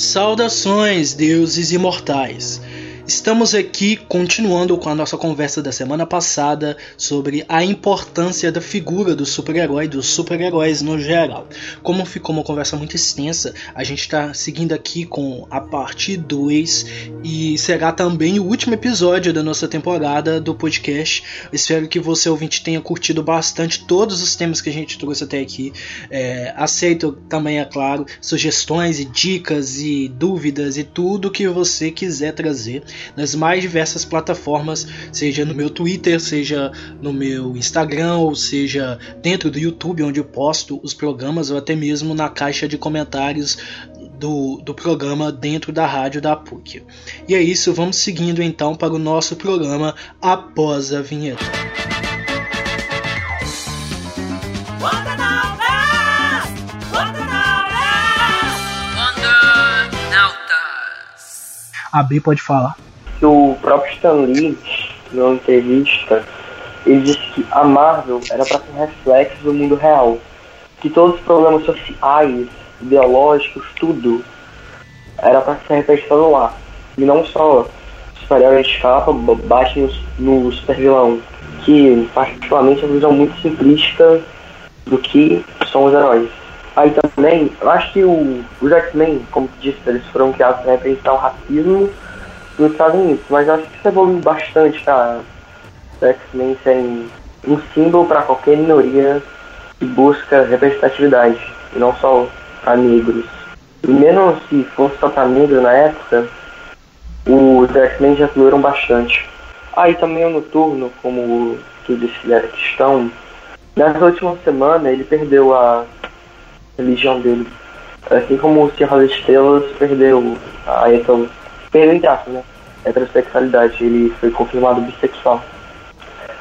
Saudações, deuses imortais! Estamos aqui continuando com a nossa conversa da semana passada sobre a importância da figura do super-herói, dos super-heróis no geral. Como ficou uma conversa muito extensa, a gente está seguindo aqui com a parte 2 e será também o último episódio da nossa temporada do podcast. Espero que você ouvinte tenha curtido bastante todos os temas que a gente trouxe até aqui. É, aceito também, é claro, sugestões e dicas e dúvidas e tudo que você quiser trazer nas mais diversas plataformas, seja no meu Twitter, seja no meu Instagram, ou seja dentro do YouTube, onde eu posto os programas, ou até mesmo na caixa de comentários do, do programa dentro da rádio da PUC. E é isso, vamos seguindo então para o nosso programa após a vinheta. A B pode falar que o próprio Stan Lee, numa entrevista, ele disse que a Marvel era para ser reflexo do mundo real. Que todos os problemas sociais, ideológicos, tudo, era para ser representado lá. E não só super-herói de capa bate no, no super vilão. Que, particularmente, é uma visão muito simplista do que são os heróis. Aí também, eu acho que o, os X-Men, como tu disse, eles foram criados para representar o racismo nos Estados Unidos, mas acho que isso evoluiu bastante, cara. O X-Men ser um símbolo para qualquer minoria que busca representatividade, e não só para negros. E mesmo se fosse só para negro na época, os X-Men já evoluíram bastante. Aí ah, também o Noturno, como tu disse que era cristão, nessa última semana ele perdeu a religião dele. Assim como o Senhor das Estrelas perdeu a então perdeu entre aspas, né? Heterossexualidade, ele foi confirmado bissexual.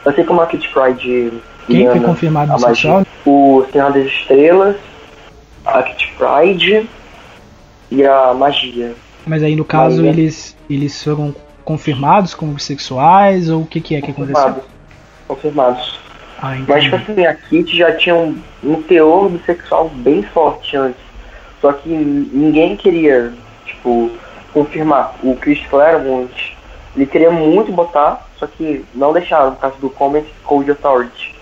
Assim como a Kit Pride. Quem foi confirmado bissexual? O Senhor das Estrelas, a Kit Pride e a Magia. Mas aí no caso Magia. eles, eles foram confirmados como bissexuais ou o que, que é que aconteceu? Confirmados. Ah, Mas tipo assim, a Kit já tinha um, um teor bissexual bem forte antes. Só que ninguém queria, tipo, confirmar. O Chris Claremont, ele queria muito botar, só que não deixaram por causa do Comic Code Authority.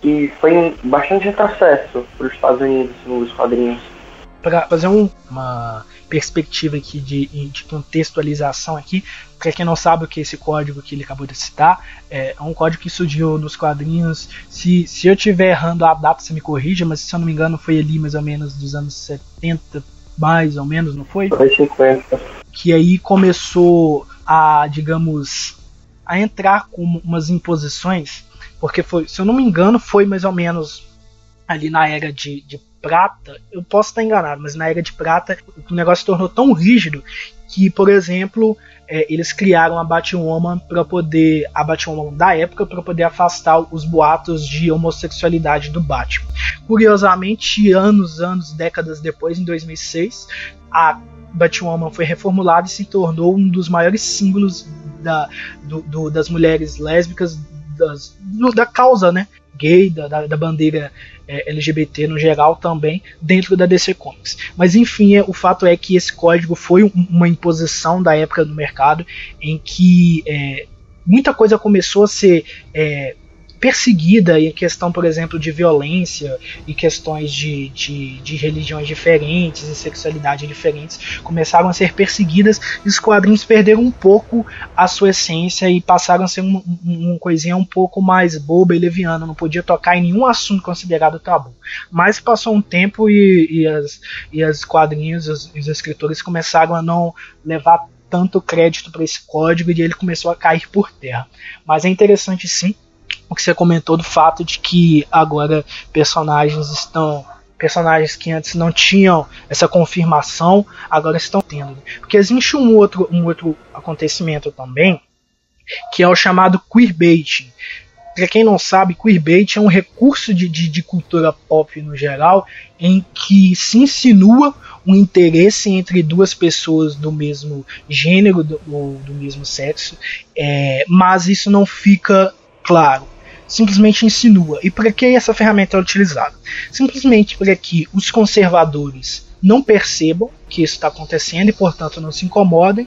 Que foi bastante retrocesso para os Estados Unidos nos quadrinhos. Para fazer um, uma perspectiva aqui de, de contextualização aqui, para quem não sabe o que é esse código que ele acabou de citar, é um código que surgiu nos quadrinhos. Se, se eu estiver errando a data, você me corrija, mas se eu não me engano foi ali mais ou menos dos anos 70 mais ou menos, não foi? Foi 50. Que aí começou a, digamos, a entrar com umas imposições, porque foi, se eu não me engano, foi mais ou menos ali na era de, de prata, eu posso estar enganado, mas na era de prata o negócio se tornou tão rígido que, por exemplo, é, eles criaram a Batwoman para poder a Batwoman da época para poder afastar os boatos de homossexualidade do Batman. Curiosamente, anos, anos, décadas depois, em 2006, a Batwoman foi reformulada e se tornou um dos maiores símbolos da, do, do, das mulheres lésbicas das, do, da causa, né? Gay, da, da, da bandeira é, LGBT no geral também dentro da DC Comics. Mas enfim, é, o fato é que esse código foi um, uma imposição da época do mercado em que é, muita coisa começou a ser é, perseguida em questão, por exemplo, de violência e questões de, de, de, religiões diferentes e sexualidade diferentes começaram a ser perseguidas e os quadrinhos perderam um pouco a sua essência e passaram a ser uma um, um coisinha um pouco mais boba e leviana, não podia tocar em nenhum assunto considerado tabu. Mas passou um tempo e, e, as, e as quadrinhos, os, os escritores começaram a não levar tanto crédito para esse código e ele começou a cair por terra. Mas é interessante sim o que você comentou do fato de que agora personagens estão personagens que antes não tinham essa confirmação agora estão tendo. Porque existe um outro um outro acontecimento também que é o chamado queerbaiting. Para quem não sabe, queerbait é um recurso de, de, de, cultura pop no geral em que se insinua um interesse entre duas pessoas do mesmo gênero do, ou do mesmo sexo, é, mas isso não fica claro simplesmente insinua. E para que essa ferramenta é utilizada? Simplesmente para que os conservadores não percebam que isso está acontecendo e, portanto, não se incomodem,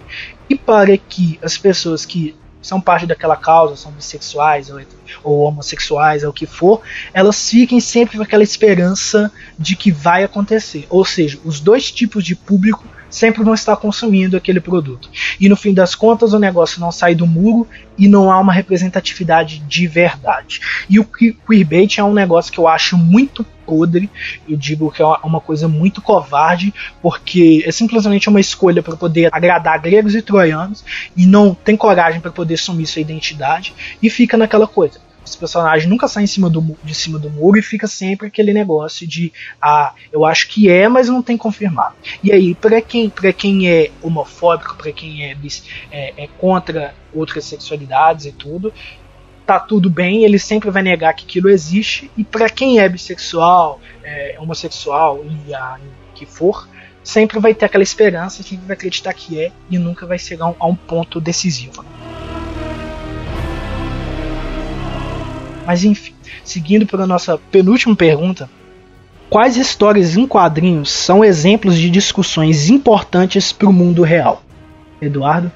e para que as pessoas que são parte daquela causa, são bissexuais ou, ou homossexuais, ou o que for, elas fiquem sempre com aquela esperança de que vai acontecer. Ou seja, os dois tipos de público sempre vão estar consumindo aquele produto. E no fim das contas, o negócio não sai do muro e não há uma representatividade de verdade. E o queerbait é um negócio que eu acho muito podre, eu digo que é uma coisa muito covarde, porque é simplesmente uma escolha para poder agradar gregos e troianos e não tem coragem para poder assumir sua identidade e fica naquela coisa esse personagem nunca sai em cima do, de cima do muro e fica sempre aquele negócio de ah, eu acho que é, mas não tem confirmado. E aí, para quem, pra quem é homofóbico, para quem é, é, é contra outras sexualidades e tudo, tá tudo bem, ele sempre vai negar que aquilo existe. E para quem é bissexual, é, homossexual e a, que for, sempre vai ter aquela esperança, sempre vai acreditar que é e nunca vai chegar a um, a um ponto decisivo. Mas enfim, seguindo para a nossa penúltima pergunta, quais histórias em quadrinhos são exemplos de discussões importantes para o mundo real? Eduardo?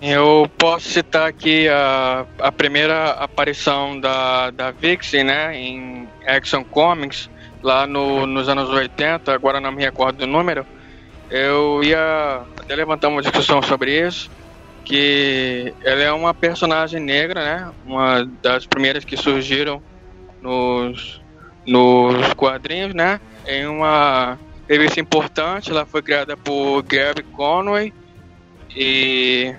Eu posso citar aqui a, a primeira aparição da, da Vixie, né, em Action Comics, lá no, nos anos 80, agora não me recordo do número. Eu ia até levantar uma discussão sobre isso que ela é uma personagem negra, né? Uma das primeiras que surgiram nos, nos quadrinhos, né? Em uma revista importante, ela foi criada por Gary Conway e,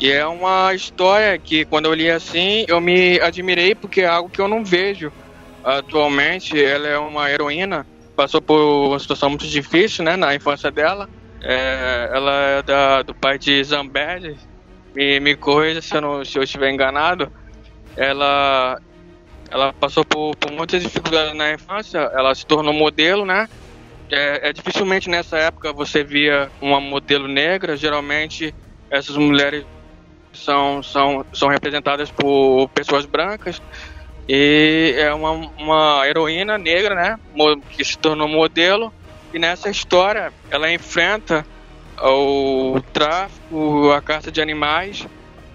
e é uma história que quando eu li assim eu me admirei porque é algo que eu não vejo atualmente. Ela é uma heroína, passou por uma situação muito difícil, né? Na infância dela é, ela é da, do pai de Zambed. Me, me corrija se eu, não, se eu estiver enganado. Ela, ela passou por, por muitas dificuldades na infância. Ela se tornou modelo, né? É, é, dificilmente nessa época você via uma modelo negra. Geralmente essas mulheres são, são, são representadas por pessoas brancas. E é uma, uma heroína negra, né? Que se tornou modelo e nessa história ela enfrenta o tráfico, a caça de animais,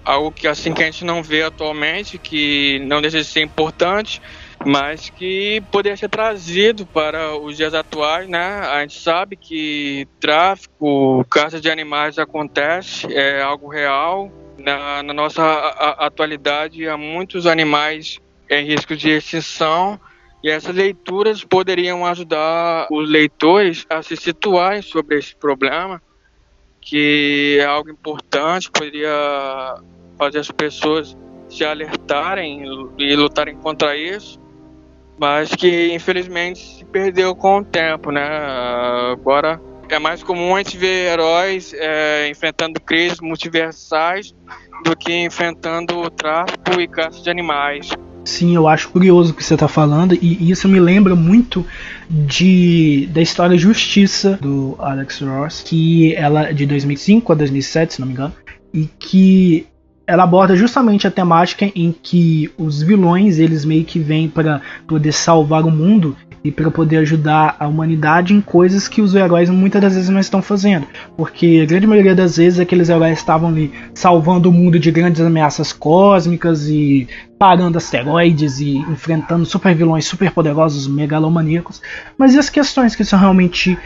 algo que assim que a gente não vê atualmente, que não deixa de ser importante, mas que poderia ser trazido para os dias atuais, né? A gente sabe que tráfico, caça de animais acontece, é algo real. Na, na nossa a, a atualidade, há muitos animais em risco de extinção e essas leituras poderiam ajudar os leitores a se situarem sobre esse problema, que é algo importante, poderia fazer as pessoas se alertarem e lutarem contra isso, mas que infelizmente se perdeu com o tempo, né? Agora é mais comum a gente ver heróis é, enfrentando crises multiversais do que enfrentando o tráfico e caça de animais. Sim, eu acho curioso o que você está falando e isso me lembra muito de da história Justiça do Alex Ross, que ela de 2005 a 2007, se não me engano, e que ela aborda justamente a temática em que os vilões eles meio que vêm para poder salvar o mundo e para poder ajudar a humanidade em coisas que os heróis muitas das vezes não estão fazendo. Porque a grande maioria das vezes aqueles heróis estavam ali salvando o mundo de grandes ameaças cósmicas e parando asteroides e enfrentando super vilões super poderosos, megalomaníacos. Mas e as questões que são realmente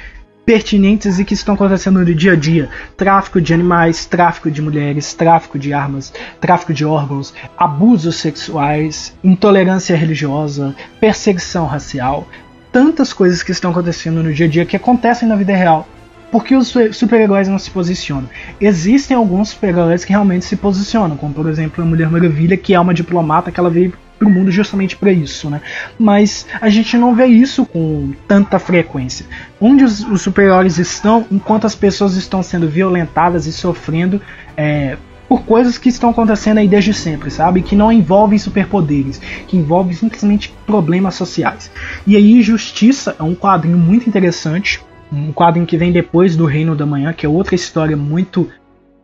pertinentes e que estão acontecendo no dia a dia. Tráfico de animais, tráfico de mulheres, tráfico de armas, tráfico de órgãos, abusos sexuais, intolerância religiosa, perseguição racial, tantas coisas que estão acontecendo no dia a dia que acontecem na vida real. Porque os super-heróis não se posicionam. Existem alguns super-heróis que realmente se posicionam, como por exemplo a Mulher Maravilha, que é uma diplomata que ela veio para o mundo justamente para isso, né? Mas a gente não vê isso com tanta frequência. Onde os, os super-heróis estão, enquanto as pessoas estão sendo violentadas e sofrendo é, por coisas que estão acontecendo aí desde sempre, sabe? Que não envolvem superpoderes, que envolvem simplesmente problemas sociais. E aí, Justiça é um quadrinho muito interessante, um quadrinho que vem depois do Reino da Manhã, que é outra história muito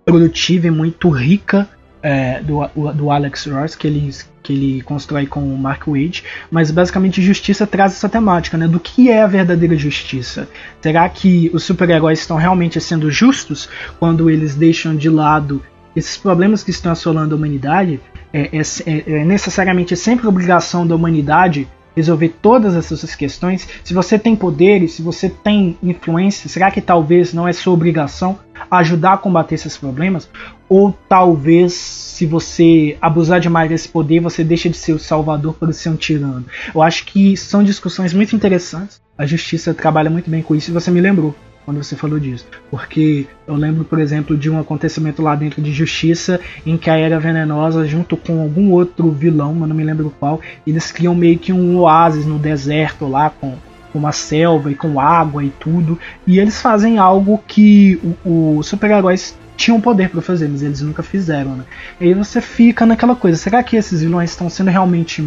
produtiva e muito rica é, do, do Alex Ross, que ele que ele constrói com o Mark Wade, mas basicamente Justiça traz essa temática, né, do que é a verdadeira justiça. Será que os super-heróis estão realmente sendo justos quando eles deixam de lado esses problemas que estão assolando a humanidade? É, é, é, é necessariamente sempre obrigação da humanidade resolver todas essas questões? Se você tem poderes, se você tem influência, será que talvez não é sua obrigação ajudar a combater esses problemas? Ou talvez, se você abusar demais desse poder, você deixa de ser o salvador para ser um tirano? Eu acho que são discussões muito interessantes. A justiça trabalha muito bem com isso e você me lembrou quando você falou disso. Porque eu lembro, por exemplo, de um acontecimento lá dentro de Justiça em que a Era Venenosa, junto com algum outro vilão, eu não me lembro qual, eles criam meio que um oásis no deserto lá com uma selva e com água e tudo. E eles fazem algo que os super-heróis tinham poder para fazer, mas eles nunca fizeram, né? E aí você fica naquela coisa, será que esses vilões estão sendo realmente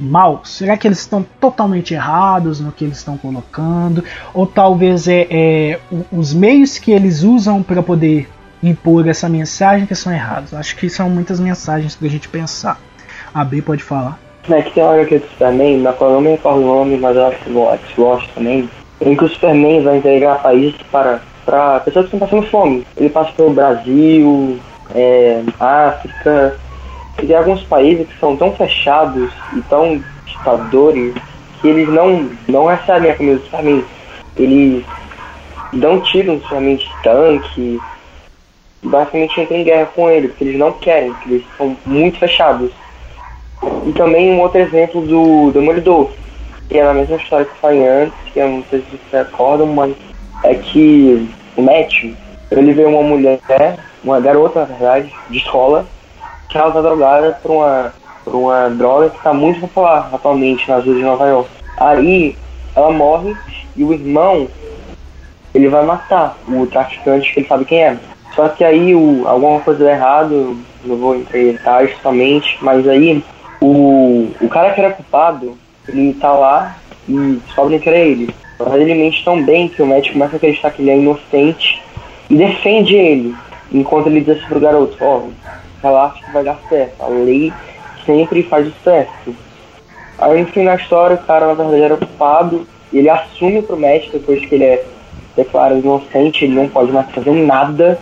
mal? Será que eles estão totalmente errados no que eles estão colocando? Ou talvez é, é os meios que eles usam para poder impor essa mensagem que são errados? Acho que são muitas mensagens para a gente pensar. A B pode falar. É que tem uma aqui do Superman, na qual eu não o nome, mas eu acho que gosto também, em que o Superman vai entregar países para, para pessoas que estão passando fome. Ele passa pelo Brasil, é, África, tem alguns países que são tão fechados e tão ditadores que eles não, não recebem a comida dos famílias. Eles dão tiro no de tanque basicamente entram em guerra com eles, porque eles não querem, porque eles são muito fechados. E também um outro exemplo do Demolidor, que é a mesma história que falei antes, que eu não sei se vocês recordam, mas é que o Matt, ele vê uma mulher, uma garota na verdade, de escola, está drogada por uma, por uma droga que está muito popular atualmente nas ruas de Nova York. Aí ela morre e o irmão ele vai matar o traficante que ele sabe quem é. Só que aí o, alguma coisa deu errado, não vou entrar em detalhes somente, mas aí o, o cara que era culpado, ele tá lá e descobre que era ele. Mas ele mente tão bem que o médico começa a acreditar que ele é inocente e defende ele. Enquanto ele diz assim pro garoto, ó, oh, relaxa que vai dar certo. A lei sempre faz certo. Aí, enfim, na história, o cara, na verdade, era culpado. E ele assume pro médico depois que ele é declarado inocente, ele não pode mais fazer nada.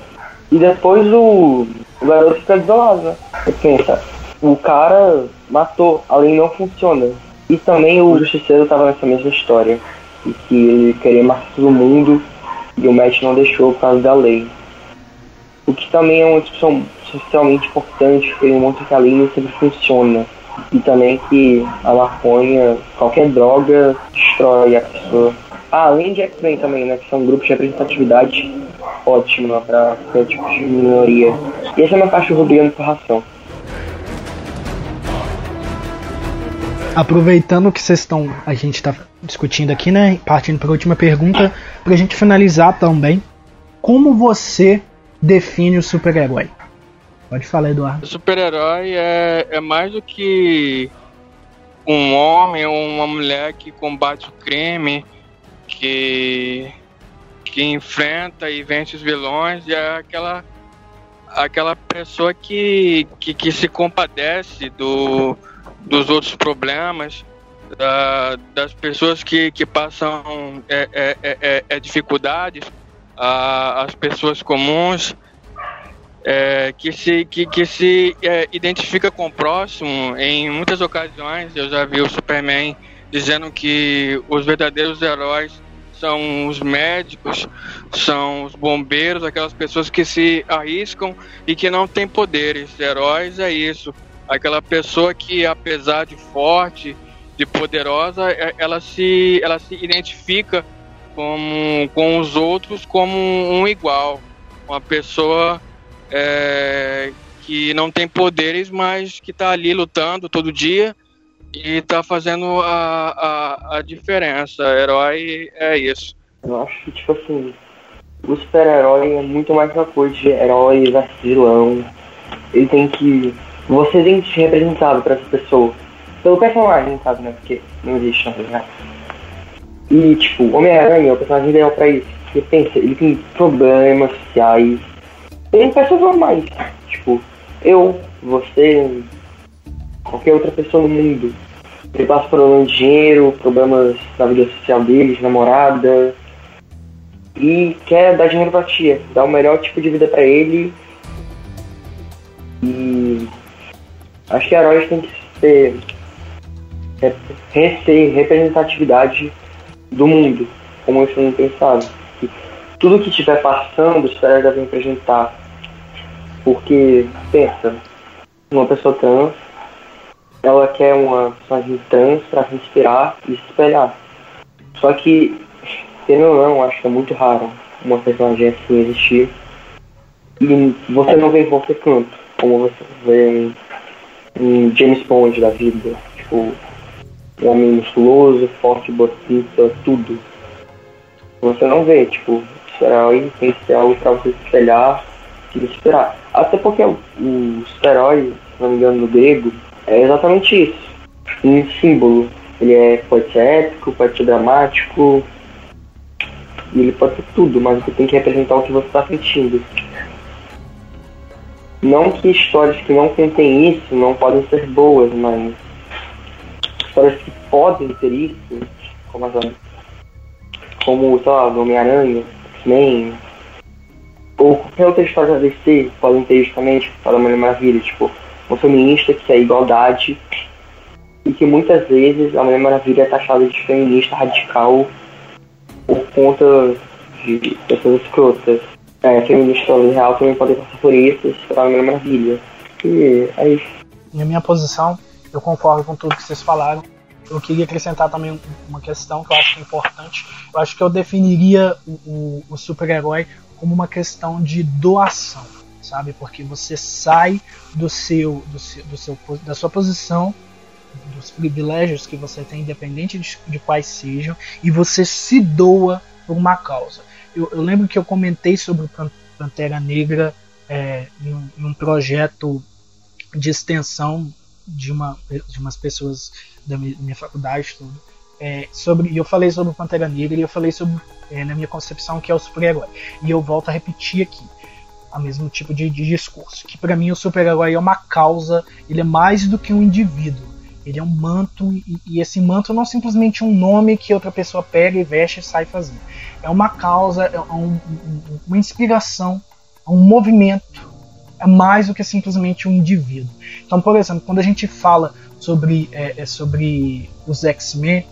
E depois o, o garoto fica desolado, né? Você pensa, o cara matou, a lei não funciona. E também o justiceiro estava nessa mesma história. E que ele queria matar todo mundo e o médico não deixou por causa da lei. O que também é uma discussão socialmente importante, ele mostra que a lei sempre funciona. E também que a maconha, qualquer droga, destrói a pessoa. Ah, além de X-Men também, né? Que são grupos de representatividade ótima para qualquer tipo de minoria. E essa é uma caixa brigando por ração. Aproveitando que vocês estão, a gente está discutindo aqui, né? Partindo para a última pergunta, para a gente finalizar também, como você define o super-herói? Pode falar, Eduardo. Super-herói é, é mais do que um homem ou uma mulher que combate o crime, que, que enfrenta e vence os vilões, é aquela, aquela pessoa que, que, que se compadece do, dos outros problemas, da, das pessoas que, que passam é, é, é, é, é dificuldades, a, as pessoas comuns é, que se, que, que se é, identifica com o próximo. Em muitas ocasiões eu já vi o Superman dizendo que os verdadeiros heróis são os médicos, são os bombeiros, aquelas pessoas que se arriscam e que não têm poderes. Heróis é isso. Aquela pessoa que, apesar de forte, de poderosa, é, ela se, ela se identifica com, com os outros como um igual. Uma pessoa é, que não tem poderes, mas que está ali lutando todo dia e está fazendo a, a, a diferença. Herói é isso. Eu acho que, tipo assim, o super-herói é muito mais uma coisa de herói versus vilão. Ele tem que. Você tem que ser representado para essa pessoa. Pelo personagem, sabe, né? Porque não existe, verdade. E, tipo, Homem-Aranha é o personagem ideal pra isso. Porque pensa, ele tem problemas sociais, tem pessoas normais. Tipo, eu, você, qualquer outra pessoa no mundo. Ele passa problemas de dinheiro, problemas na vida social dele, de namorada, e quer dar dinheiro pra tia, dar o melhor tipo de vida para ele. E acho que heróis tem que ter, é, ter representatividade do mundo, como eu não pensado. Tudo que estiver passando, os caras devem apresentar. Porque, pensa, uma pessoa trans, ela quer uma personagem trans para se inspirar e se espelhar. Só que, querendo ou não, acho que é muito raro uma personagem assim existir. E você não vê em qualquer canto, como você vê em James Bond da vida. Tipo, um homem musculoso, forte, bonito, tudo. Você não vê, tipo, esse herói tem que ser algo pra você se espelhar e inspirar. Até porque o, o super-herói, se não me engano, no grego, é exatamente isso. Um símbolo. Ele é, pode ser épico, pode ser dramático, e ele pode ser tudo, mas você tem que representar o que você está sentindo. Não que histórias que não contêm isso não podem ser boas, mas histórias que podem ter isso, como as como, sei lá, Homem-Aranha, X-Men, ou qualquer outra história da DC, podem ter justamente para a Mulher Maravilha, tipo, uma feminista que é igualdade, e que muitas vezes a Mulher Maravilha é taxada de feminista radical por conta de pessoas escrotas. É, feministas real também podem passar por isso, para a Mulher Maravilha. E é isso. Na minha posição, eu concordo com tudo que vocês falaram. Eu queria acrescentar também uma questão que eu acho importante. Eu acho que eu definiria o, o, o super-herói como uma questão de doação, sabe? Porque você sai do seu, do seu, do seu da sua posição dos privilégios que você tem, independente de, de quais sejam, e você se doa por uma causa. Eu, eu lembro que eu comentei sobre o Pantera Negra é, em, um, em, um, projeto de extensão de, uma, de umas pessoas da minha, minha faculdade, tudo. É, sobre, e eu falei sobre o Pantera Negra e eu falei sobre, é, na minha concepção, que é o super-herói. E eu volto a repetir aqui o mesmo tipo de, de discurso. Que para mim o super-herói é uma causa, ele é mais do que um indivíduo. Ele é um manto, e, e, esse manto não é simplesmente um nome que outra pessoa pega e veste e sai fazendo. É uma causa, é um, uma inspiração, é um movimento. É mais do que simplesmente um indivíduo. Então, por exemplo, quando a gente fala sobre, é, é sobre os X-Men,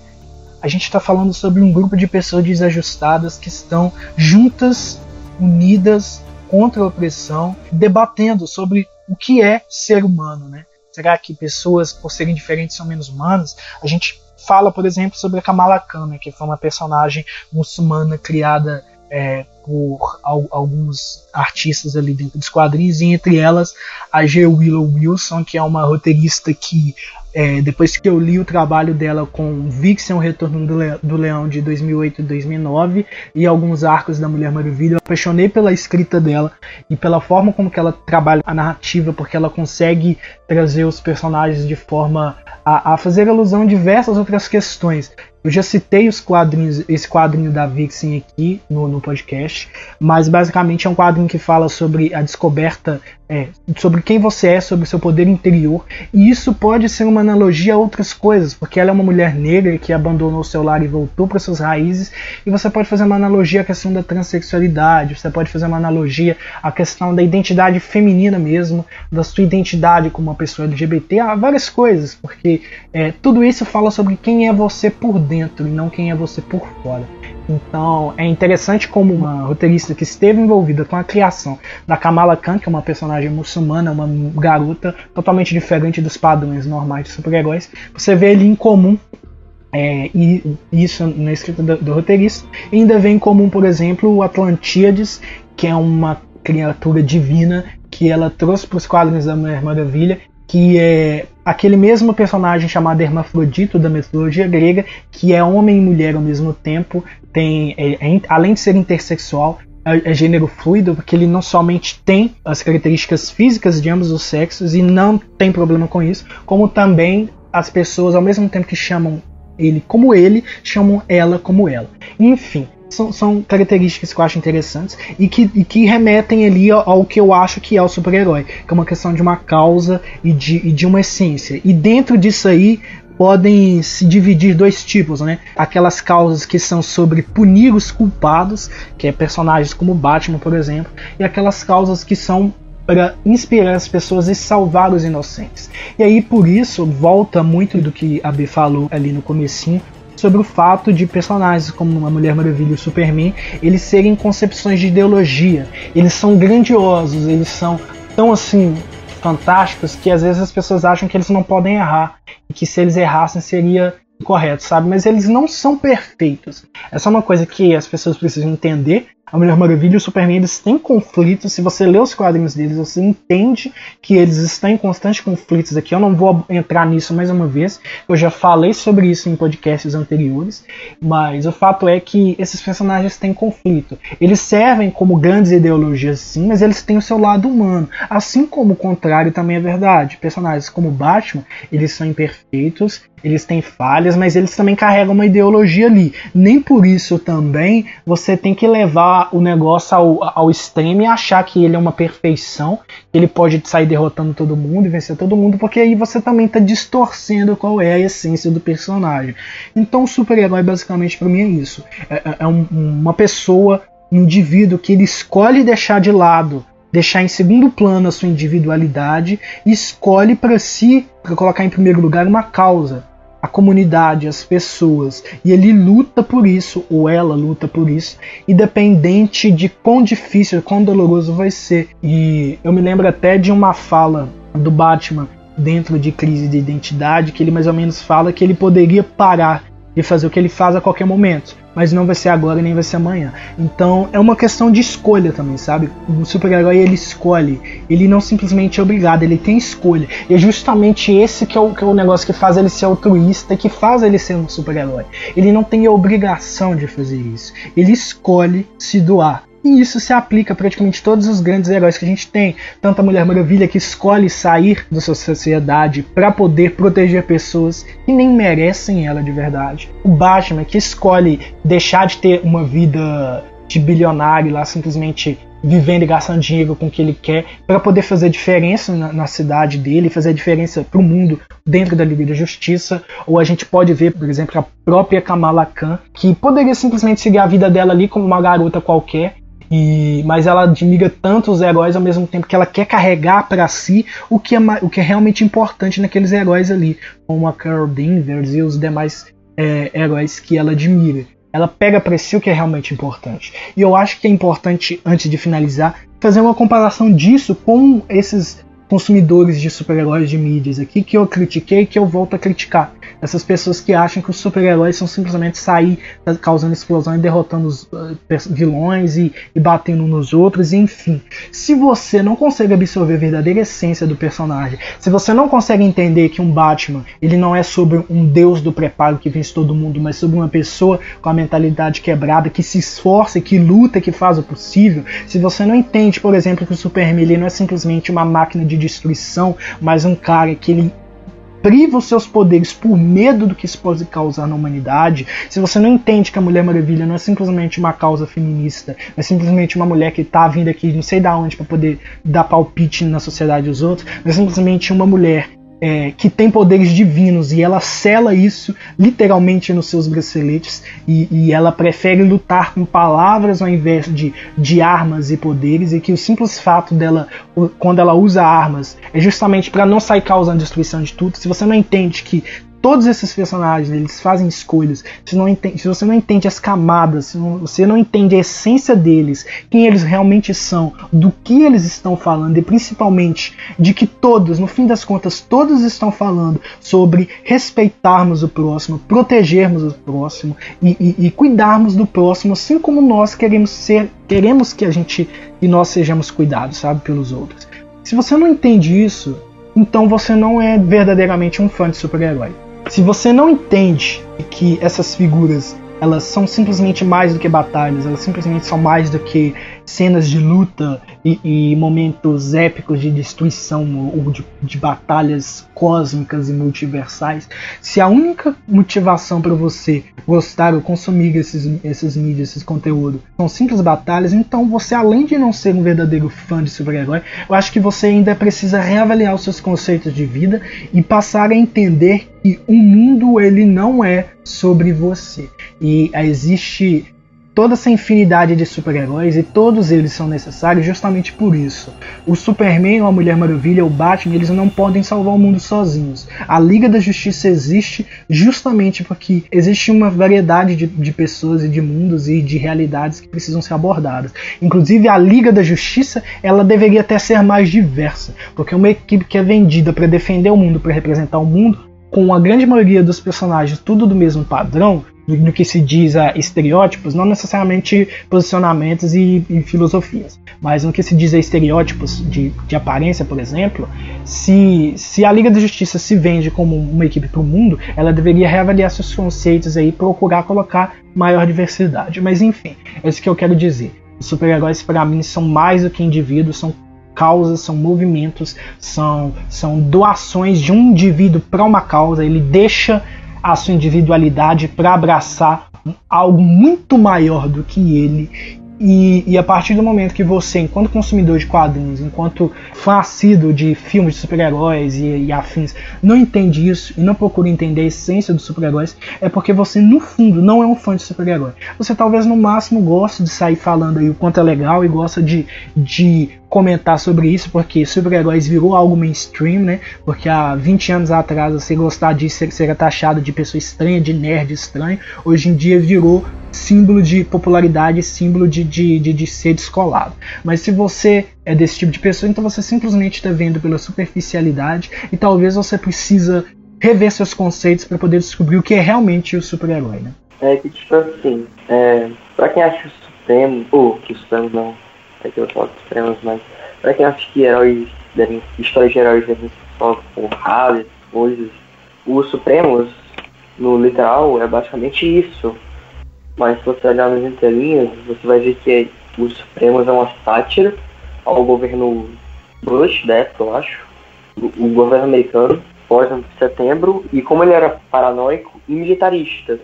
a gente está falando sobre um grupo de pessoas desajustadas que estão juntas, unidas contra a opressão, debatendo sobre o que é ser humano, né? Será que pessoas, por serem diferentes, são menos humanas? A gente fala, por exemplo, sobre a Kamala Khan, né, que foi uma personagem muçulmana criada é, por al alguns artistas ali dentro dos quadrinhos, e entre elas a G. Willow Wilson, que é uma roteirista que é, depois que eu li o trabalho dela com Vixen, o Retorno do, Le do Leão de 2008 e 2009 e alguns arcos da Mulher Maravilha, eu apaixonei pela escrita dela e pela forma como que ela trabalha a narrativa, porque ela consegue trazer os personagens de forma a, a fazer alusão a diversas outras questões. Eu já citei os quadrinhos, esse quadrinho da Vixen aqui no, no podcast, mas basicamente é um quadrinho que fala sobre a descoberta, é, sobre quem você é, sobre o seu poder interior, e isso pode ser uma analogia a outras coisas, porque ela é uma mulher negra que abandonou seu lar e voltou para suas raízes, e você pode fazer uma analogia à questão da transexualidade, você pode fazer uma analogia à questão da identidade feminina mesmo, da sua identidade como uma pessoa LGBT, há várias coisas, porque é, tudo isso fala sobre quem é você por dentro dentro e não quem é você por fora. Então é interessante como uma roteirista que esteve envolvida com a criação da Kamala Khan, que é uma personagem muçulmana, uma garota totalmente diferente dos padrões normais de super-heróis, você vê ali em comum é, e isso na escrita do, do roteirista. E ainda vem em comum, por exemplo, o Atlantíades, que é uma criatura divina que ela trouxe para os quadrinhos da Mulher Maravilha que é aquele mesmo personagem chamado Hermafrodito da mitologia grega, que é homem e mulher ao mesmo tempo, tem é, é, além de ser intersexual, é, é, gênero fluido, porque ele não somente tem as características físicas de ambos os sexos e não tem problema com isso, como também as pessoas, ao mesmo tempo que chamam ele como ele, chamam ela como ela. Enfim, são, são, características que eu acho interessantes e que, e que remetem ali ao, que eu acho que é o super-herói, que é uma questão de uma causa e de, e de uma essência. E dentro disso aí podem se dividir dois tipos, né? Aquelas causas que são sobre punir os culpados, que é personagens como Batman, por exemplo, e aquelas causas que são para inspirar as pessoas e salvar os inocentes. E aí por isso volta muito do que a B falou ali no comecinho sobre o fato de personagens como a Mulher Maravilha e o Superman, eles serem concepções de ideologia. Eles são grandiosos, eles são tão assim fantásticos que às vezes as pessoas acham que eles não podem errar e que se eles errassem seria incorreto, sabe? Mas eles não são perfeitos. Essa é uma coisa que as pessoas precisam entender a Mulher Maravilha e o Superman eles têm conflitos. Se você lê os quadrinhos deles, você entende que eles estão em constantes conflitos aqui. Eu não vou entrar nisso mais uma vez. Eu já falei sobre isso em podcasts anteriores. Mas o fato é que esses personagens têm conflito. Eles servem como grandes ideologias, sim, mas eles têm o seu lado humano. Assim como o contrário também é verdade. Personagens como Batman, eles são imperfeitos, eles têm falhas, mas eles também carregam uma ideologia ali. Nem por isso também você tem que levar o negócio ao, ao extremo e achar que ele é uma perfeição, que ele pode sair derrotando todo mundo e vencer todo mundo, porque aí você também está distorcendo qual é a essência do personagem. Então o super-herói basicamente para mim é isso. É, é, é um, uma pessoa, um indivíduo que ele escolhe deixar de lado deixar em segundo plano a sua individualidade e escolhe para si, para colocar em primeiro lugar, uma causa, a comunidade, as pessoas. E ele luta por isso, ou ela luta por isso, independente de quão difícil, quão doloroso vai ser. E eu me lembro até de uma fala do Batman dentro de crise de identidade, que ele mais ou menos fala que ele poderia parar de fazer o que ele faz a qualquer momento mas não vai ser agora nem vai ser amanhã. Então é uma questão de escolha também, sabe? O super-herói ele escolhe, ele não simplesmente é obrigado, ele tem escolha. E é justamente esse que é o, que é o negócio que faz ele ser altruísta e que faz ele ser um super-herói. Ele não tem a obrigação de fazer isso, ele escolhe se doar. E isso se aplica a praticamente todos os grandes heróis que a gente tem. Tanto a Mulher Maravilha que escolhe sair da sua sociedade para poder proteger pessoas que nem merecem ela de verdade. O Batman que escolhe deixar de ter uma vida de bilionário lá simplesmente vivendo e gastando dinheiro com o que ele quer para poder fazer diferença na, na, cidade dele, fazer diferença para o mundo dentro da Liga da Justiça. Ou a gente pode ver, por exemplo, a própria Kamala Khan, que poderia simplesmente seguir a vida dela ali como uma garota qualquer e, mas ela admira tanto os heróis ao mesmo tempo que ela quer carregar para si o que, é, o que é realmente importante naqueles heróis ali, como a Carol Danvers e os demais é, heróis que ela admira. Ela pega para si o que é realmente importante. E eu acho que é importante, antes de finalizar, fazer uma comparação disso com esses consumidores de super-heróis de mídias aqui que eu critiquei e que eu volto a criticar. Essas pessoas que acham que os super-heróis são simplesmente sair causando explosão e derrotando os uh, vilões e, e, batendo nos outros, enfim. Se você não consegue absorver a verdadeira essência do personagem, se você não consegue entender que um Batman ele não é sobre um deus do preparo que vence todo mundo, mas sobre uma pessoa com a mentalidade quebrada, que se esforça, que luta, que faz o possível, se você não entende, por exemplo, que o Superman ele não é simplesmente uma máquina de destruição, mas um cara que ele priva os seus poderes por medo do que isso pode causar na humanidade, se você não entende que a Mulher Maravilha não é simplesmente uma causa feminista, é simplesmente uma mulher que está vindo aqui não sei da onde para poder dar palpite na sociedade dos outros, é simplesmente uma mulher é, que tem poderes divinos e ela sela isso literalmente nos seus braceletes e, e, ela prefere lutar com palavras ao invés de, de armas e poderes e que o simples fato dela quando ela usa armas é justamente para não sair causando destruição de tudo. Se você não entende que todos esses personagens eles fazem escolhas. Se, não entende, se você não entende as camadas, se não, você não entende a essência deles, quem eles realmente são, do que eles estão falando e principalmente de que todos, no fim das contas, todos estão falando sobre respeitarmos o próximo, protegermos o próximo e, e, e cuidarmos do próximo, assim como nós queremos ser, queremos que a gente e nós sejamos cuidados, sabe, pelos outros. Se você não entende isso, então você não é verdadeiramente um fã de super-herói. Se você não entende que essas figuras elas são simplesmente mais do que batalhas, elas simplesmente são mais do que cenas de luta e, e momentos épicos de destruição ou de, de, batalhas cósmicas e multiversais, se a única motivação para você gostar ou consumir esses, esses mídias, esses conteúdos, são simples batalhas, então você, além de não ser um verdadeiro fã de super-herói, eu acho que você ainda precisa reavaliar os seus conceitos de vida e passar a entender que o mundo ele não é sobre você. E existe toda essa infinidade de super-heróis e todos eles são necessários justamente por isso. O Superman, a Mulher Maravilha, o Batman, eles não podem salvar o mundo sozinhos. A Liga da Justiça existe justamente porque existe uma variedade de, de pessoas e de mundos e de realidades que precisam ser abordadas. Inclusive a Liga da Justiça, ela deveria até ser mais diversa, porque uma equipe que é vendida para defender o mundo, para representar o mundo, com a grande maioria dos personagens tudo do mesmo padrão, no que se diz a estereótipos, não necessariamente posicionamentos e, e, filosofias, mas no que se diz a estereótipos de, de aparência, por exemplo, se, se a Liga da Justiça se vende como uma equipe para o mundo, ela deveria reavaliar seus conceitos e procurar colocar maior diversidade. Mas enfim, é isso que eu quero dizer. Os super-heróis para mim são mais do que indivíduos, são causas, são movimentos, são, são doações de um indivíduo para uma causa. Ele deixa a sua individualidade para abraçar algo muito maior do que ele e, e, a partir do momento que você, enquanto consumidor de quadrinhos, enquanto fã assíduo de filmes de super-heróis e, e, afins, não entende isso e não procura entender a essência dos super-heróis, é porque você, no fundo, não é um fã de super-herói. Você talvez, no máximo, goste de sair falando aí o quanto é legal e gosta de, de comentar sobre isso, porque super-heróis virou algo mainstream, né? Porque há 20 anos atrás você gostar disso ser, taxado de pessoa estranha, de nerd estranho. Hoje em dia virou símbolo de popularidade, símbolo de, de, de, de ser descolado. Mas se você é desse tipo de pessoa, então você simplesmente está vendo pela superficialidade e talvez você precisa rever seus conceitos para poder descobrir o que é realmente o super-herói, né? É que tipo assim, é, pra quem acha o Supremo, ou que o Supremo não, que eu falo Supremos, mas pra quem acha que heróis devem, histórias de heróis devem ser só porradas, coisas, os Supremos, no literal, é basicamente isso. Mas se você olhar nas entrelinhas, você vai ver que os Supremos é uma sátira ao governo Bush, da época, eu acho, o, o governo americano, pós setembro, e como ele era paranoico e militarista.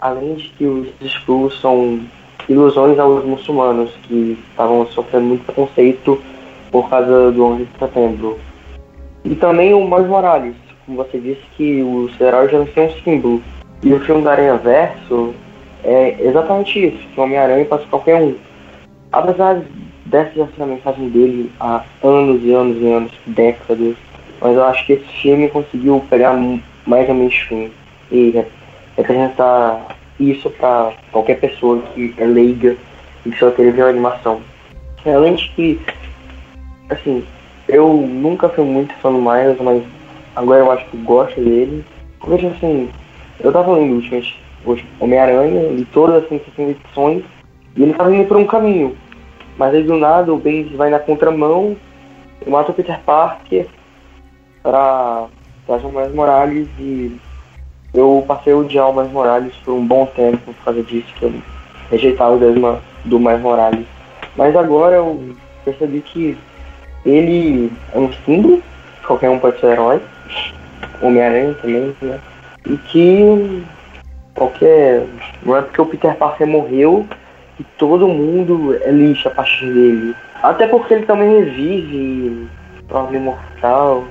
Além de que os Skrulls são ilusões aos muçulmanos, que estavam sofrendo muito preconceito por causa do 11 de setembro. E também o Miles Morales, como você disse que os heróis já não são um símbolo. E o filme da Aranha Verso é exatamente isso, que o Homem-Aranha passa qualquer um. Apesar dessa já ser a mensagem dele há anos e anos e anos, décadas, mas eu acho que esse filme conseguiu pegar mais menos fim e representar isso para qualquer pessoa que é leiga e só querer ver uma animação. Além de que, assim, eu nunca fui muito fã do Miles, mas agora eu acho que gosto dele. Veja assim, eu tava lendo ultimamente Homem-Aranha e todas as 160 edições, e ele tava indo por um caminho. Mas aí do nada o Bendis vai na contramão mata o Peter Parker para trazer o Miles Morales e eu passei o odiar o Miles Morales por um bom tempo por causa disso, que eu rejeitava o Desma do Miles Morales. Mas agora eu percebi que ele é um símbolo, qualquer um pode ser herói, Homem-Aranha também, né? E que qualquer. Não é porque o Peter Parker morreu que todo mundo é lixo a partir dele. Até porque ele também revive, prova imortal.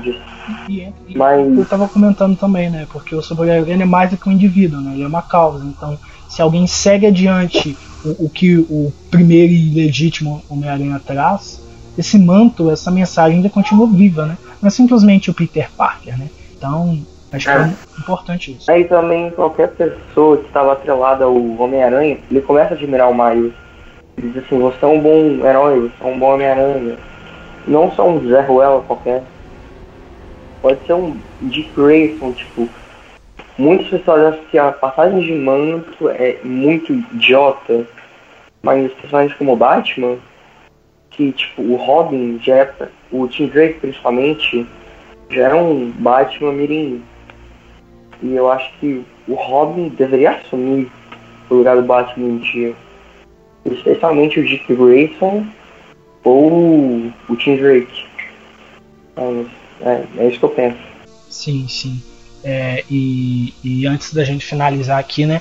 Disse. E, e, Mas... Eu tava comentando também, né? Porque o super-herói é mais do que um indivíduo, né? Ele é uma causa. Então, se alguém segue adiante o, o que o primeiro e legítimo Homem-Aranha traz, esse manto, essa mensagem ainda continua viva, né? Não é simplesmente o Peter Parker, né? Então, acho é. que é importante isso. Aí também qualquer pessoa que estava atrelada ao Homem-Aranha, ele começa a admirar o Miles. Ele diz assim, você é um bom herói, você é um bom Homem-Aranha. Não só um Zé Ruela qualquer. Pode ser um Dick Grayson, tipo. Muitas pessoas acham que a passagem de manto é muito idiota. Mas personagens como o Batman, que tipo, o Robin já é, o Tim Drake principalmente, já era um Batman mirim. E eu acho que o Robin deveria assumir o lugar do Batman um dia. especialmente o Dick Grayson ou o Tim Drake. É, é, é isso que eu penso. Sim, sim. É, e, e, antes da gente finalizar aqui, né,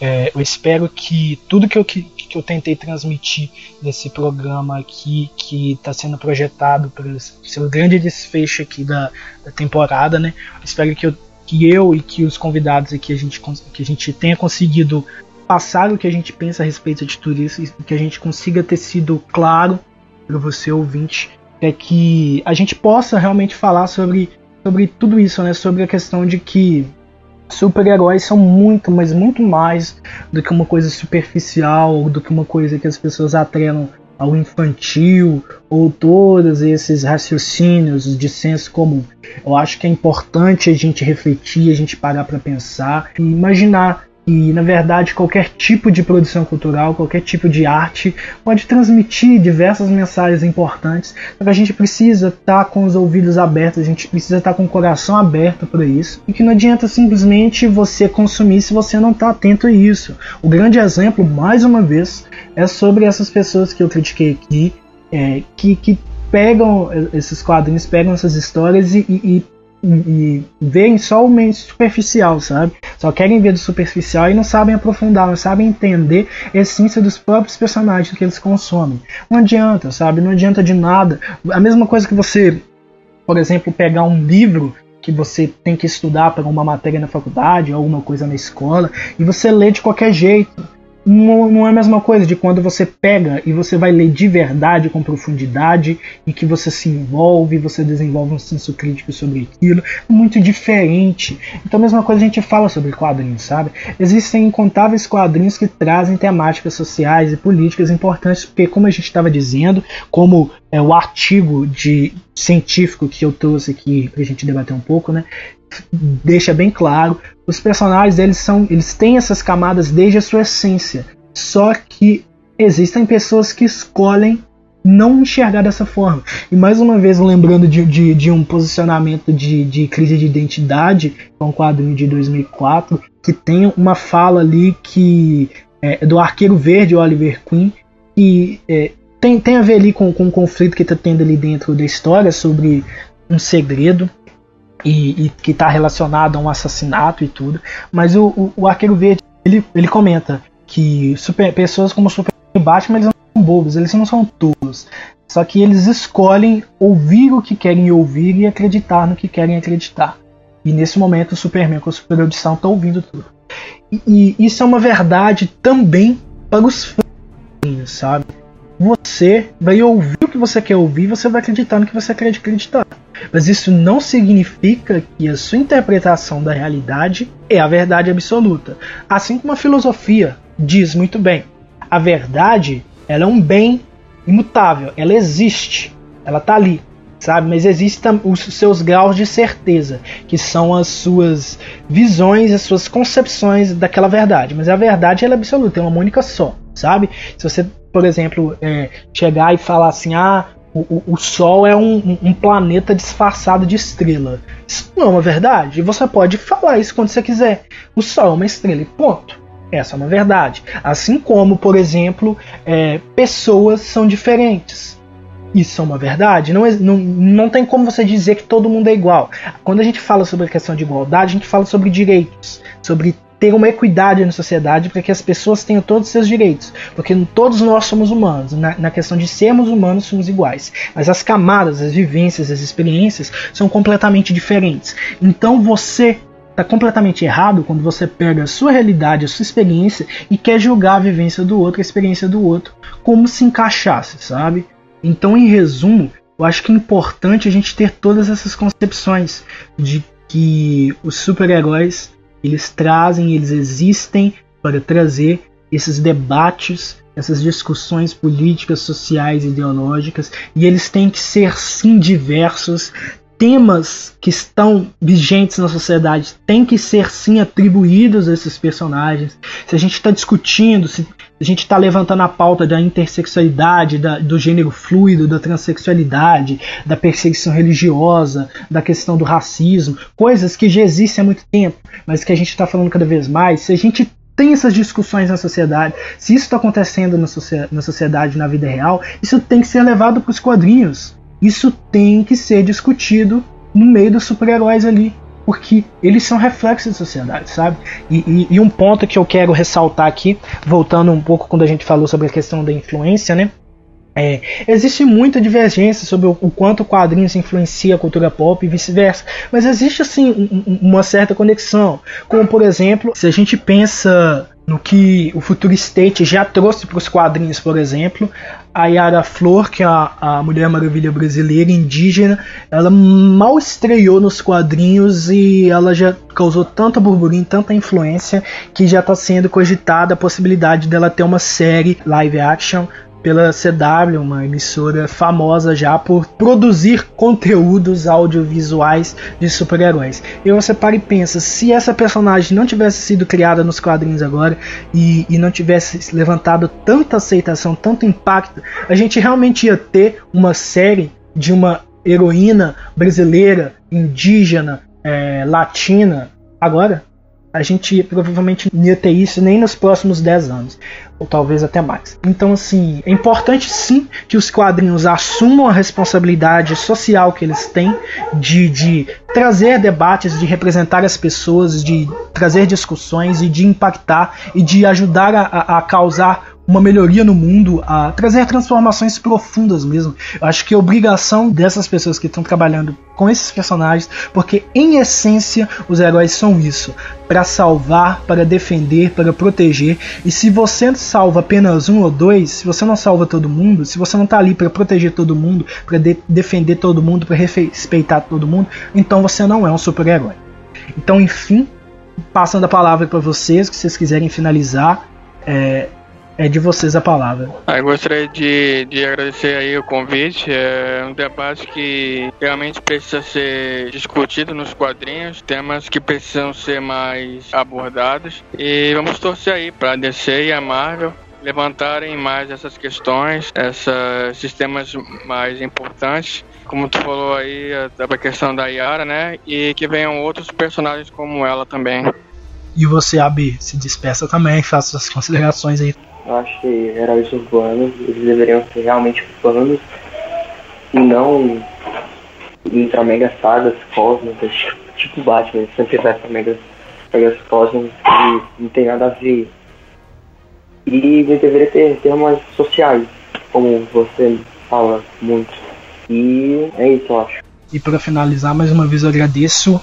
é, eu espero que tudo que eu, que, que eu tentei transmitir nesse programa aqui, que está sendo projetado para o grande desfecho aqui da, da temporada, né, espero que eu, que eu e que os convidados aqui a gente, que a gente tenha conseguido passar o que a gente pensa a respeito de tudo isso, e que a gente consiga ter sido claro para você ouvinte, é que a gente possa realmente falar sobre sobre tudo isso, né? Sobre a questão de que super-heróis são muito, mas muito mais do que uma coisa superficial, do que uma coisa que as pessoas atrelam ao infantil ou todos esses raciocínios de senso comum. Eu acho que é importante a gente refletir, a gente parar para pensar e imaginar e, na verdade, qualquer tipo de produção cultural, qualquer tipo de arte pode transmitir diversas mensagens importantes. Só que a gente precisa estar tá com os ouvidos abertos, a gente precisa estar tá com o coração aberto para isso. E que não adianta simplesmente você consumir se você não está atento a isso. O grande exemplo, mais uma vez, é sobre essas pessoas que eu critiquei aqui, é, que, que pegam esses quadrinhos, pegam essas histórias e, e e, veem só o meio superficial, sabe? Só querem ver do superficial e não sabem aprofundar, não sabem entender a essência dos próprios personagens que eles consomem. Não adianta, sabe? Não adianta de nada. A mesma coisa que você, por exemplo, pegar um livro que você tem que estudar para uma matéria na faculdade, alguma coisa na escola, e você lê de qualquer jeito não, é a mesma coisa de quando você pega e você vai ler de verdade, com profundidade, e que você se envolve, você desenvolve um senso crítico sobre aquilo. É muito diferente. Então a mesma coisa a gente fala sobre quadrinhos, sabe? Existem incontáveis quadrinhos que trazem temáticas sociais e políticas importantes, porque como a gente estava dizendo, como é o artigo de científico que eu trouxe aqui para a gente debater um pouco, né? Deixa bem claro, os personagens eles são, eles têm essas camadas desde a sua essência. Só que existem pessoas que escolhem não enxergar dessa forma. E mais uma vez lembrando de, de, de um posicionamento de, de crise de identidade, é um quadrinho de 2004, que tem uma fala ali que é, do Arqueiro Verde, Oliver Queen, que é, tem, tem a ver ali com, com o conflito que está tendo ali dentro da história sobre um segredo e, e que está relacionado a um assassinato e tudo. Mas o, o, o, Arqueiro Verde ele, ele comenta que super, pessoas como Super Batman eles não são bobos, eles não são tolos. Só que eles escolhem ouvir o que querem ouvir e acreditar no que querem acreditar. E nesse momento o Superman com a super audição está ouvindo tudo. E, e, isso é uma verdade também para os fãs, sabe? Você vai ouvir o que você quer ouvir, você vai acreditar no que você quer acreditar. Mas isso não significa que a sua interpretação da realidade é a verdade absoluta. Assim como a filosofia diz muito bem, a verdade ela é um bem imutável, ela existe, ela está ali, sabe? Mas existem os seus graus de certeza, que são as suas visões, as suas concepções daquela verdade. Mas a verdade ela é absoluta, é uma única só, sabe? Se você, por exemplo, é, chegar e falar assim, ah, o, o, Sol é um, um, planeta disfarçado de estrela. Isso não é uma verdade. Você pode falar isso quando você quiser. O Sol é uma estrela e ponto. Essa é uma verdade. Assim como, por exemplo, é, pessoas são diferentes. Isso é uma verdade. Não, não, não tem como você dizer que todo mundo é igual. Quando a gente fala sobre a questão de igualdade, a gente fala sobre direitos, sobre ter uma equidade na sociedade para que as pessoas tenham todos os seus direitos. Porque todos nós somos humanos. Na, na, questão de sermos humanos, somos iguais. Mas as camadas, as vivências, as experiências são completamente diferentes. Então você está completamente errado quando você pega a sua realidade, a sua experiência e quer julgar a vivência do outro, a experiência do outro, como se encaixasse, sabe? Então, em resumo, eu acho que é importante a gente ter todas essas concepções de que os super-heróis eles trazem, eles existem para trazer esses debates, essas discussões políticas, sociais, ideológicas, e eles têm que ser sim diversos. Temas que estão vigentes na sociedade têm que ser sim atribuídos a esses personagens. Se a gente está discutindo, se a gente está levantando a pauta da intersexualidade, da, do gênero fluido, da transexualidade, da perseguição religiosa, da questão do racismo, coisas que já existem há muito tempo, mas que a gente está falando cada vez mais. Se a gente tem essas discussões na sociedade, se isso está acontecendo na, na sociedade, na vida real, isso tem que ser levado para os quadrinhos. Isso tem que ser discutido no meio dos super-heróis ali. Porque eles são reflexos da sociedade, sabe? E, e, e, um ponto que eu quero ressaltar aqui, voltando um pouco quando a gente falou sobre a questão da influência, né? É, existe muita divergência sobre o, o quanto o quadrinho se influencia a cultura pop e vice-versa, mas existe assim um, uma certa conexão. Como por exemplo, se a gente pensa no que o Future State já trouxe para os quadrinhos, por exemplo, a Yara Flor, que é a, a Mulher Maravilha brasileira indígena, ela mal estreou nos quadrinhos e ela já causou tanta burburinho, tanta influência que já está sendo cogitada a possibilidade dela ter uma série live action pela CW, uma emissora famosa já por produzir conteúdos audiovisuais de super-heróis. E você para e pensa, se essa personagem não tivesse sido criada nos quadrinhos agora e, e não tivesse levantado tanta aceitação, tanto impacto, a gente realmente ia ter uma série de uma heroína brasileira, indígena, é, latina, agora? A gente provavelmente não ia ter isso nem nos próximos 10 anos, ou talvez até mais. Então, assim, é importante sim que os quadrinhos assumam a responsabilidade social que eles têm de, de trazer debates, de representar as pessoas, de trazer discussões e de impactar e de ajudar a, a causar uma melhoria no mundo, a trazer transformações profundas mesmo. Eu acho que é obrigação dessas pessoas que estão trabalhando com esses personagens, porque em essência os heróis são isso, para salvar, para defender, para proteger. E se você salva apenas um ou dois, se você não salva todo mundo, se você não está ali para proteger todo mundo, para de defender todo mundo, para respeitar todo mundo, então você não é um super-herói. Então, enfim, passando a palavra para vocês, que vocês quiserem finalizar, é, é de vocês a palavra. Ah, eu gostaria de, de agradecer aí o convite. É um debate que realmente precisa ser discutido nos quadrinhos, temas que precisam ser mais abordados. E vamos torcer aí para a DC e a Marvel levantarem mais essas questões, esses sistemas mais importantes como tu falou aí, a questão da Yara, né? E que venham outros personagens como ela também. E você, AB, se despeça também, faça suas considerações aí. Eu acho que heróis urbanos, eles deveriam ser realmente urbanos e não entrar mega sagas cósmicas, tipo Batman, ele sempre vai pra mega sagas cósmicas e não tem nada a ver. E deveria ter temas sociais, como você fala muito. E é isso, eu acho. E para finalizar, mais uma vez eu agradeço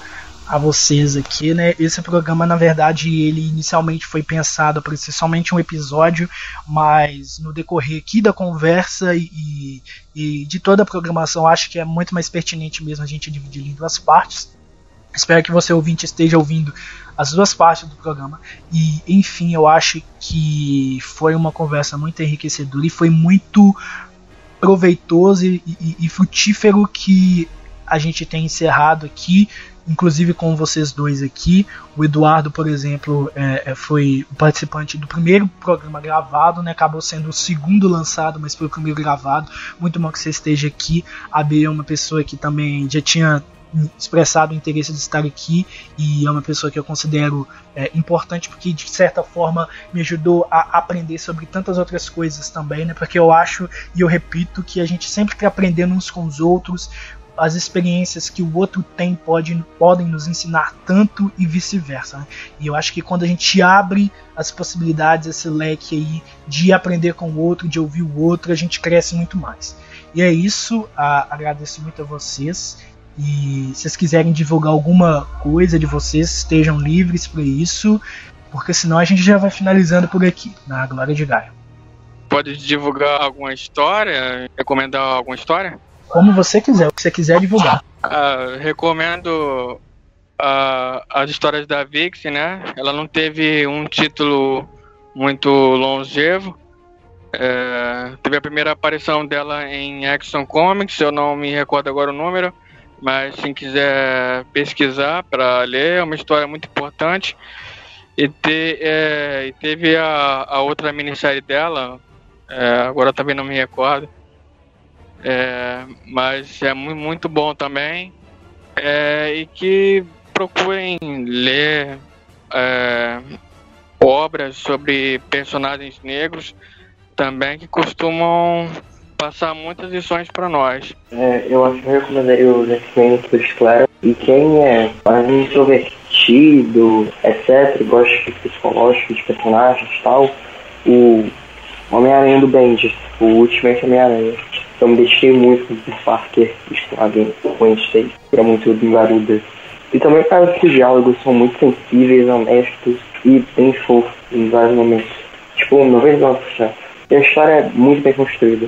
a vocês aqui, né? Esse programa, na verdade, ele inicialmente foi pensado para ser somente um episódio, mas no decorrer aqui da conversa e, e de toda a programação, acho que é muito mais pertinente mesmo a gente dividir em duas partes. Espero que você ouvinte esteja ouvindo as duas partes do programa. E, enfim, eu acho que foi uma conversa muito enriquecedora e foi muito proveitoso e, e, e frutífero que a gente tem encerrado aqui inclusive com vocês dois aqui. O Eduardo, por exemplo, é, é, foi participante do primeiro programa gravado, né? Acabou sendo o segundo lançado, mas foi o primeiro gravado. Muito bom que você esteja aqui. A B é uma pessoa que também já tinha expressado o interesse de estar aqui e é uma pessoa que eu considero é, importante porque de certa forma me ajudou a aprender sobre tantas outras coisas também, né? Porque eu acho e eu repito que a gente sempre quer aprendendo uns com os outros, as experiências que o outro tem pode, podem nos ensinar tanto e vice-versa. Né? E eu acho que quando a gente abre as possibilidades, esse leque aí de aprender com o outro, de ouvir o outro, a gente cresce muito mais. E é isso, agradeço muito a vocês. E se vocês quiserem divulgar alguma coisa de vocês, estejam livres para isso, porque senão a gente já vai finalizando por aqui, na Glória de Gaia. Pode divulgar alguma história? Recomendar alguma história? Como você quiser, o que você quiser divulgar. Uh, recomendo uh, as histórias da Vix, né? Ela não teve um título muito longevo. É, teve a primeira aparição dela em Action Comics, eu não me recordo agora o número, mas quem quiser pesquisar para ler, é uma história muito importante. E, te, é, e teve a, a, outra minissérie dela, é, agora também não me recordo, é, mas é muito bom também. É, e que procurem ler é, obras sobre personagens negros também que costumam passar muitas lições para nós. É, eu acho que eu recomendaria os X-Men Claro. E quem é mais introvertido, etc., gosta de psicológico, de personagens e tal, o Homem-Aranha do Bendis, o Ultimate Homem-Aranha. Eu me dediquei muito com o Parker, alguém Wednesday, era muito do Garuda. E também parece que os diálogos são muito sensíveis, honestos e bem fofos em vários momentos. Tipo, 99%. E a história é muito bem construída.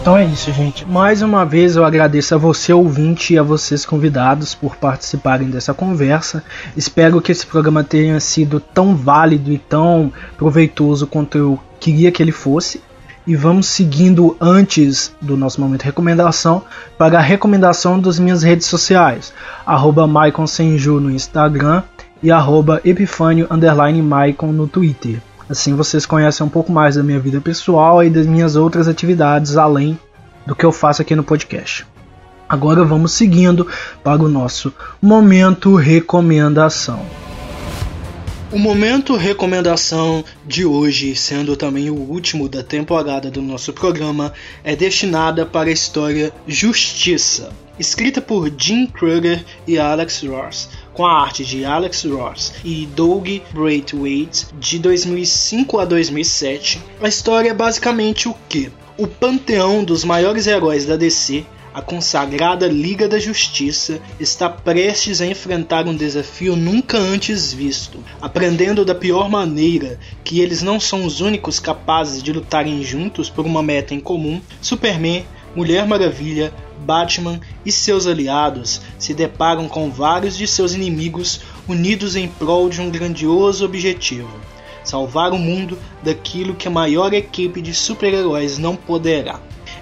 Então é isso, gente. Mais uma vez eu agradeço a você, ouvinte, e a vocês convidados por participarem dessa conversa. Espero que esse programa tenha sido tão válido e tão proveitoso quanto eu queria que ele fosse. E vamos seguindo antes do nosso momento de recomendação para a recomendação das minhas redes sociais. Arroba no Instagram e arroba Epifânio Maicon no Twitter. Assim vocês conhecem um pouco mais da minha vida pessoal e das minhas outras atividades além do que eu faço aqui no podcast. Agora vamos seguindo para o nosso momento recomendação. O momento recomendação de hoje, sendo também o último da temporada do nosso programa, é destinada para a história Justiça, escrita por Jim Kruger e Alex Ross, com a arte de Alex Ross e Doug Braithwaite de 2005 a 2007. A história é basicamente o que? O panteão dos maiores heróis da DC a consagrada Liga da Justiça está prestes a enfrentar um desafio nunca antes visto, aprendendo da pior maneira que eles não são os únicos capazes de lutarem juntos por uma meta em comum. Superman, Mulher Maravilha, Batman e seus aliados se deparam com vários de seus inimigos unidos em prol de um grandioso objetivo: salvar o mundo daquilo que a maior equipe de super-heróis não poderá.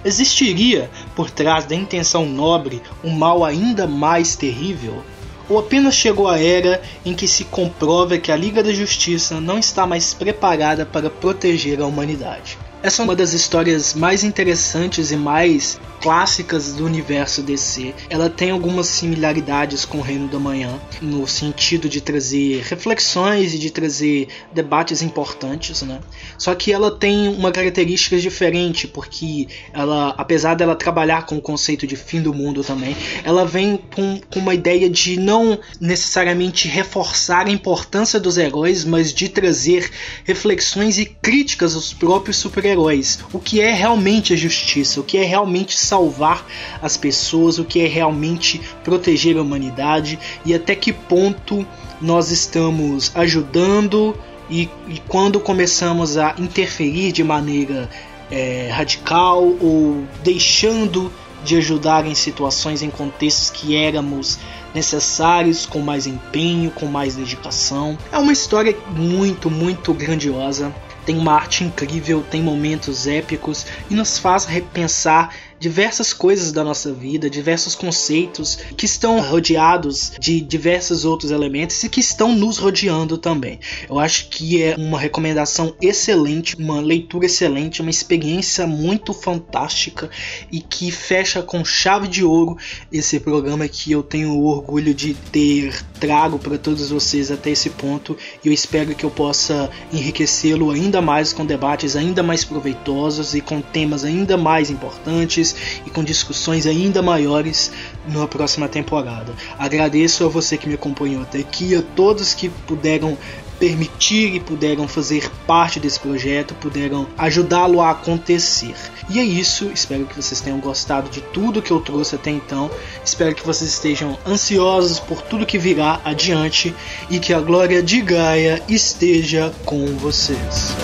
Existiria, por trás da intenção nobre, um mal ainda mais terrível? Ou apenas chegou a era em que se comprova que a Liga da Justiça não está mais preparada para proteger a humanidade? Essa é uma das histórias mais interessantes e mais clássicas do universo DC. Ela tem algumas similaridades com o Reino da Manhã, no sentido de trazer reflexões e de trazer debates importantes, né? Só que ela tem uma característica diferente, porque ela, apesar dela trabalhar com o conceito de fim do mundo também, ela vem com, com uma ideia de não necessariamente reforçar a importância dos heróis, mas de trazer reflexões e críticas aos próprios super-heróis. O que é realmente a justiça, o que é realmente salvar as pessoas, o que é realmente proteger a humanidade e até que ponto nós estamos ajudando e, e quando começamos a interferir de maneira é, radical ou deixando de ajudar em situações, em contextos que éramos necessários, com mais empenho, com mais dedicação. É uma história muito, muito grandiosa. Tem uma arte incrível, tem momentos épicos e nos faz repensar diversas coisas da nossa vida, diversos conceitos que estão rodeados de diversos outros elementos e que estão nos rodeando também. Eu acho que é uma recomendação excelente, uma leitura excelente, uma experiência muito fantástica e que fecha com chave de ouro esse programa que eu tenho orgulho de ter trago para todos vocês até esse ponto e eu espero que eu possa enriquecê-lo ainda mais com debates ainda mais proveitosos e com temas ainda mais importantes e com discussões ainda maiores na próxima temporada. Agradeço a você que me acompanhou até aqui, a todos que puderam permitir e puderam fazer parte desse projeto, puderam ajudá-lo a acontecer. E é isso, espero que vocês tenham gostado de tudo que eu trouxe até então. Espero que vocês estejam ansiosos por tudo que virá adiante e que a glória de Gaia esteja com vocês.